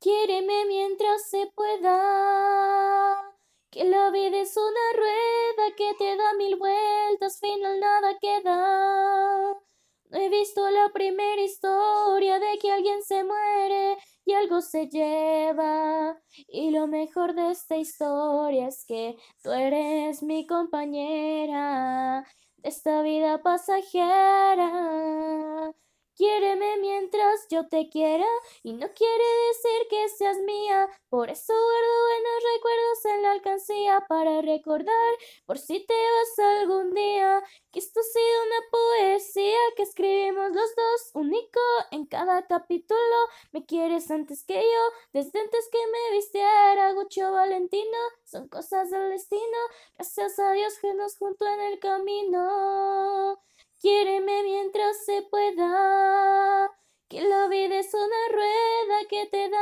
Quiéreme mientras se pueda. Que la vida es una rueda que te da mil vueltas, final nada queda. No he visto la primera historia de que alguien se muere y algo se lleva. Y lo mejor de esta historia es que tú eres mi compañera de esta vida pasajera. Yo te quiera y no quiere decir que seas mía. Por eso guardo buenos recuerdos en la alcancía para recordar por si te vas algún día. Que esto ha sido una poesía que escribimos los dos, único en cada capítulo. Me quieres antes que yo, desde antes que me vistiera Gucho Valentino. Son cosas del destino, gracias a Dios que nos juntó en el camino. Quiéreme mientras se pueda.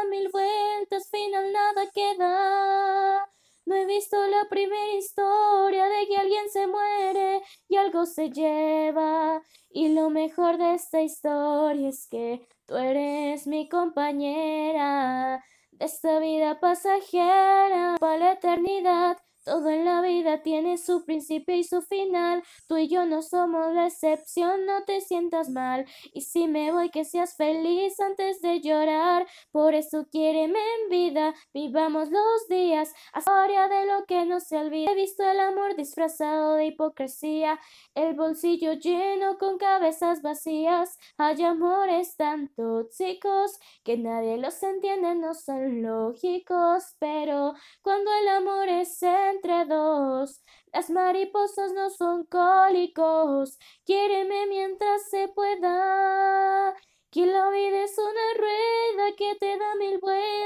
Mil vueltas, final nada queda. No he visto la primera historia de que alguien se muere y algo se lleva. Y lo mejor de esta historia es que tú eres mi compañera de esta vida pasajera para la eternidad. Todo en la vida tiene su principio y su final. Tú y yo no somos la excepción, no te sientas mal. Y si me voy, que seas feliz antes de llorar. Por eso quiéreme en vida, vivamos los días. Historia de lo que no se olvida. He visto el amor disfrazado de hipocresía, el bolsillo lleno con cabezas vacías. Hay amores tan tóxicos que nadie los entiende, no son lógicos. Pero cuando el amor es en entre dos. Las mariposas no son cólicos. Quiéreme mientras se pueda. Que la vida es una rueda que te da mil